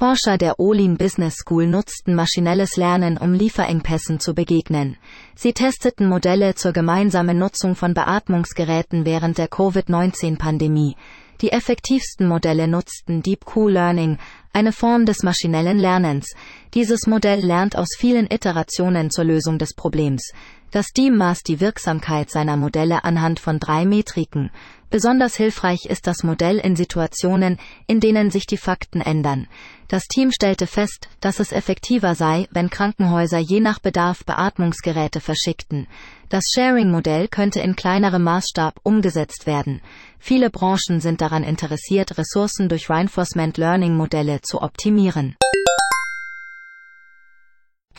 Forscher der Olin Business School nutzten maschinelles Lernen, um Lieferengpässen zu begegnen. Sie testeten Modelle zur gemeinsamen Nutzung von Beatmungsgeräten während der Covid-19-Pandemie. Die effektivsten Modelle nutzten Deep Q-Learning, eine Form des maschinellen Lernens. Dieses Modell lernt aus vielen Iterationen zur Lösung des Problems. Das Team maß die Wirksamkeit seiner Modelle anhand von drei Metriken. Besonders hilfreich ist das Modell in Situationen, in denen sich die Fakten ändern. Das Team stellte fest, dass es effektiver sei, wenn Krankenhäuser je nach Bedarf Beatmungsgeräte verschickten. Das Sharing-Modell könnte in kleinerem Maßstab umgesetzt werden. Viele Branchen sind daran interessiert, Ressourcen durch Reinforcement Learning Modelle zu optimieren.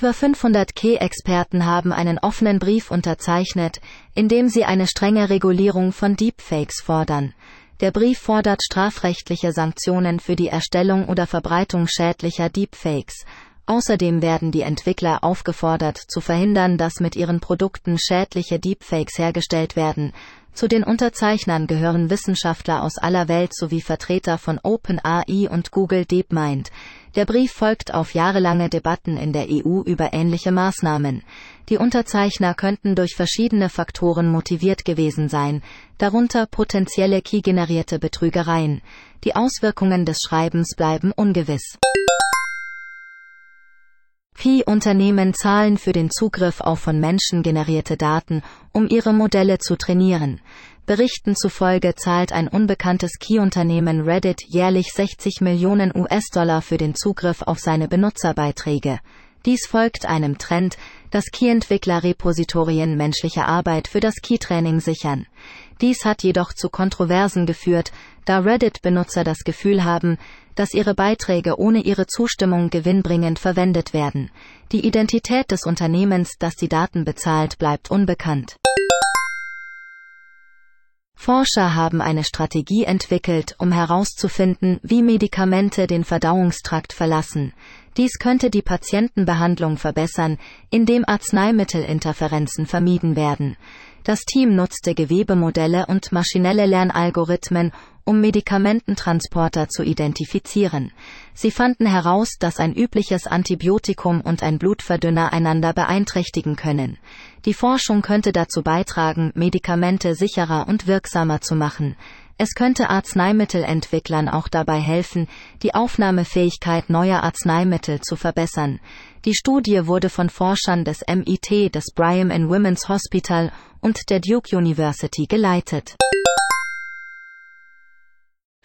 Über 500 K-Experten haben einen offenen Brief unterzeichnet, in dem sie eine strenge Regulierung von Deepfakes fordern. Der Brief fordert strafrechtliche Sanktionen für die Erstellung oder Verbreitung schädlicher Deepfakes. Außerdem werden die Entwickler aufgefordert, zu verhindern, dass mit ihren Produkten schädliche Deepfakes hergestellt werden. Zu den Unterzeichnern gehören Wissenschaftler aus aller Welt sowie Vertreter von OpenAI und Google DeepMind. Der Brief folgt auf jahrelange Debatten in der EU über ähnliche Maßnahmen. Die Unterzeichner könnten durch verschiedene Faktoren motiviert gewesen sein, darunter potenzielle key-generierte Betrügereien. Die Auswirkungen des Schreibens bleiben ungewiss. Key-Unternehmen zahlen für den Zugriff auf von Menschen generierte Daten, um ihre Modelle zu trainieren. Berichten zufolge zahlt ein unbekanntes Key-Unternehmen Reddit jährlich 60 Millionen US-Dollar für den Zugriff auf seine Benutzerbeiträge. Dies folgt einem Trend, dass Key-Entwickler Repositorien menschlicher Arbeit für das Key-Training sichern. Dies hat jedoch zu Kontroversen geführt, da Reddit-Benutzer das Gefühl haben, dass ihre Beiträge ohne ihre Zustimmung gewinnbringend verwendet werden. Die Identität des Unternehmens, das die Daten bezahlt, bleibt unbekannt. Forscher haben eine Strategie entwickelt, um herauszufinden, wie Medikamente den Verdauungstrakt verlassen. Dies könnte die Patientenbehandlung verbessern, indem Arzneimittelinterferenzen vermieden werden. Das Team nutzte Gewebemodelle und maschinelle Lernalgorithmen, um Medikamententransporter zu identifizieren. Sie fanden heraus, dass ein übliches Antibiotikum und ein Blutverdünner einander beeinträchtigen können. Die Forschung könnte dazu beitragen, Medikamente sicherer und wirksamer zu machen. Es könnte Arzneimittelentwicklern auch dabei helfen, die Aufnahmefähigkeit neuer Arzneimittel zu verbessern. Die Studie wurde von Forschern des MIT, des Brigham and Women's Hospital und der Duke University geleitet.